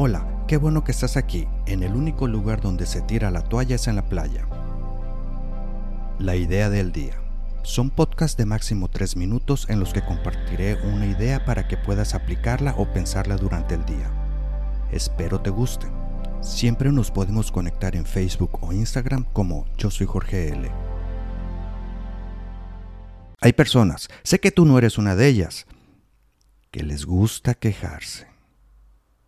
Hola, qué bueno que estás aquí. En el único lugar donde se tira la toalla es en la playa. La idea del día. Son podcasts de máximo 3 minutos en los que compartiré una idea para que puedas aplicarla o pensarla durante el día. Espero te guste. Siempre nos podemos conectar en Facebook o Instagram como Yo soy Jorge L. Hay personas, sé que tú no eres una de ellas, que les gusta quejarse.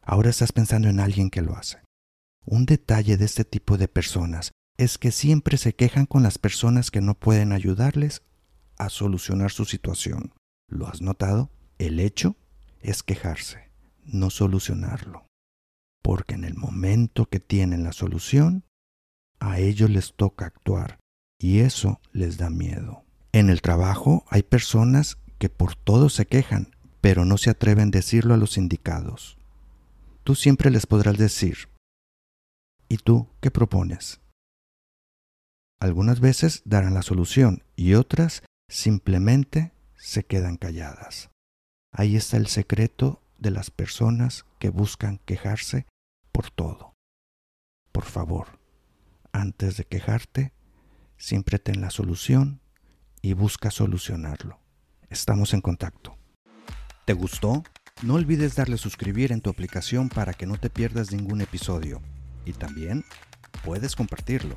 Ahora estás pensando en alguien que lo hace. Un detalle de este tipo de personas es que siempre se quejan con las personas que no pueden ayudarles a solucionar su situación. ¿Lo has notado? El hecho es quejarse, no solucionarlo. Porque en el momento que tienen la solución, a ellos les toca actuar y eso les da miedo. En el trabajo hay personas que por todo se quejan, pero no se atreven a decirlo a los indicados tú siempre les podrás decir, ¿y tú qué propones? Algunas veces darán la solución y otras simplemente se quedan calladas. Ahí está el secreto de las personas que buscan quejarse por todo. Por favor, antes de quejarte, siempre ten la solución y busca solucionarlo. Estamos en contacto. ¿Te gustó? No olvides darle suscribir en tu aplicación para que no te pierdas ningún episodio. Y también puedes compartirlo.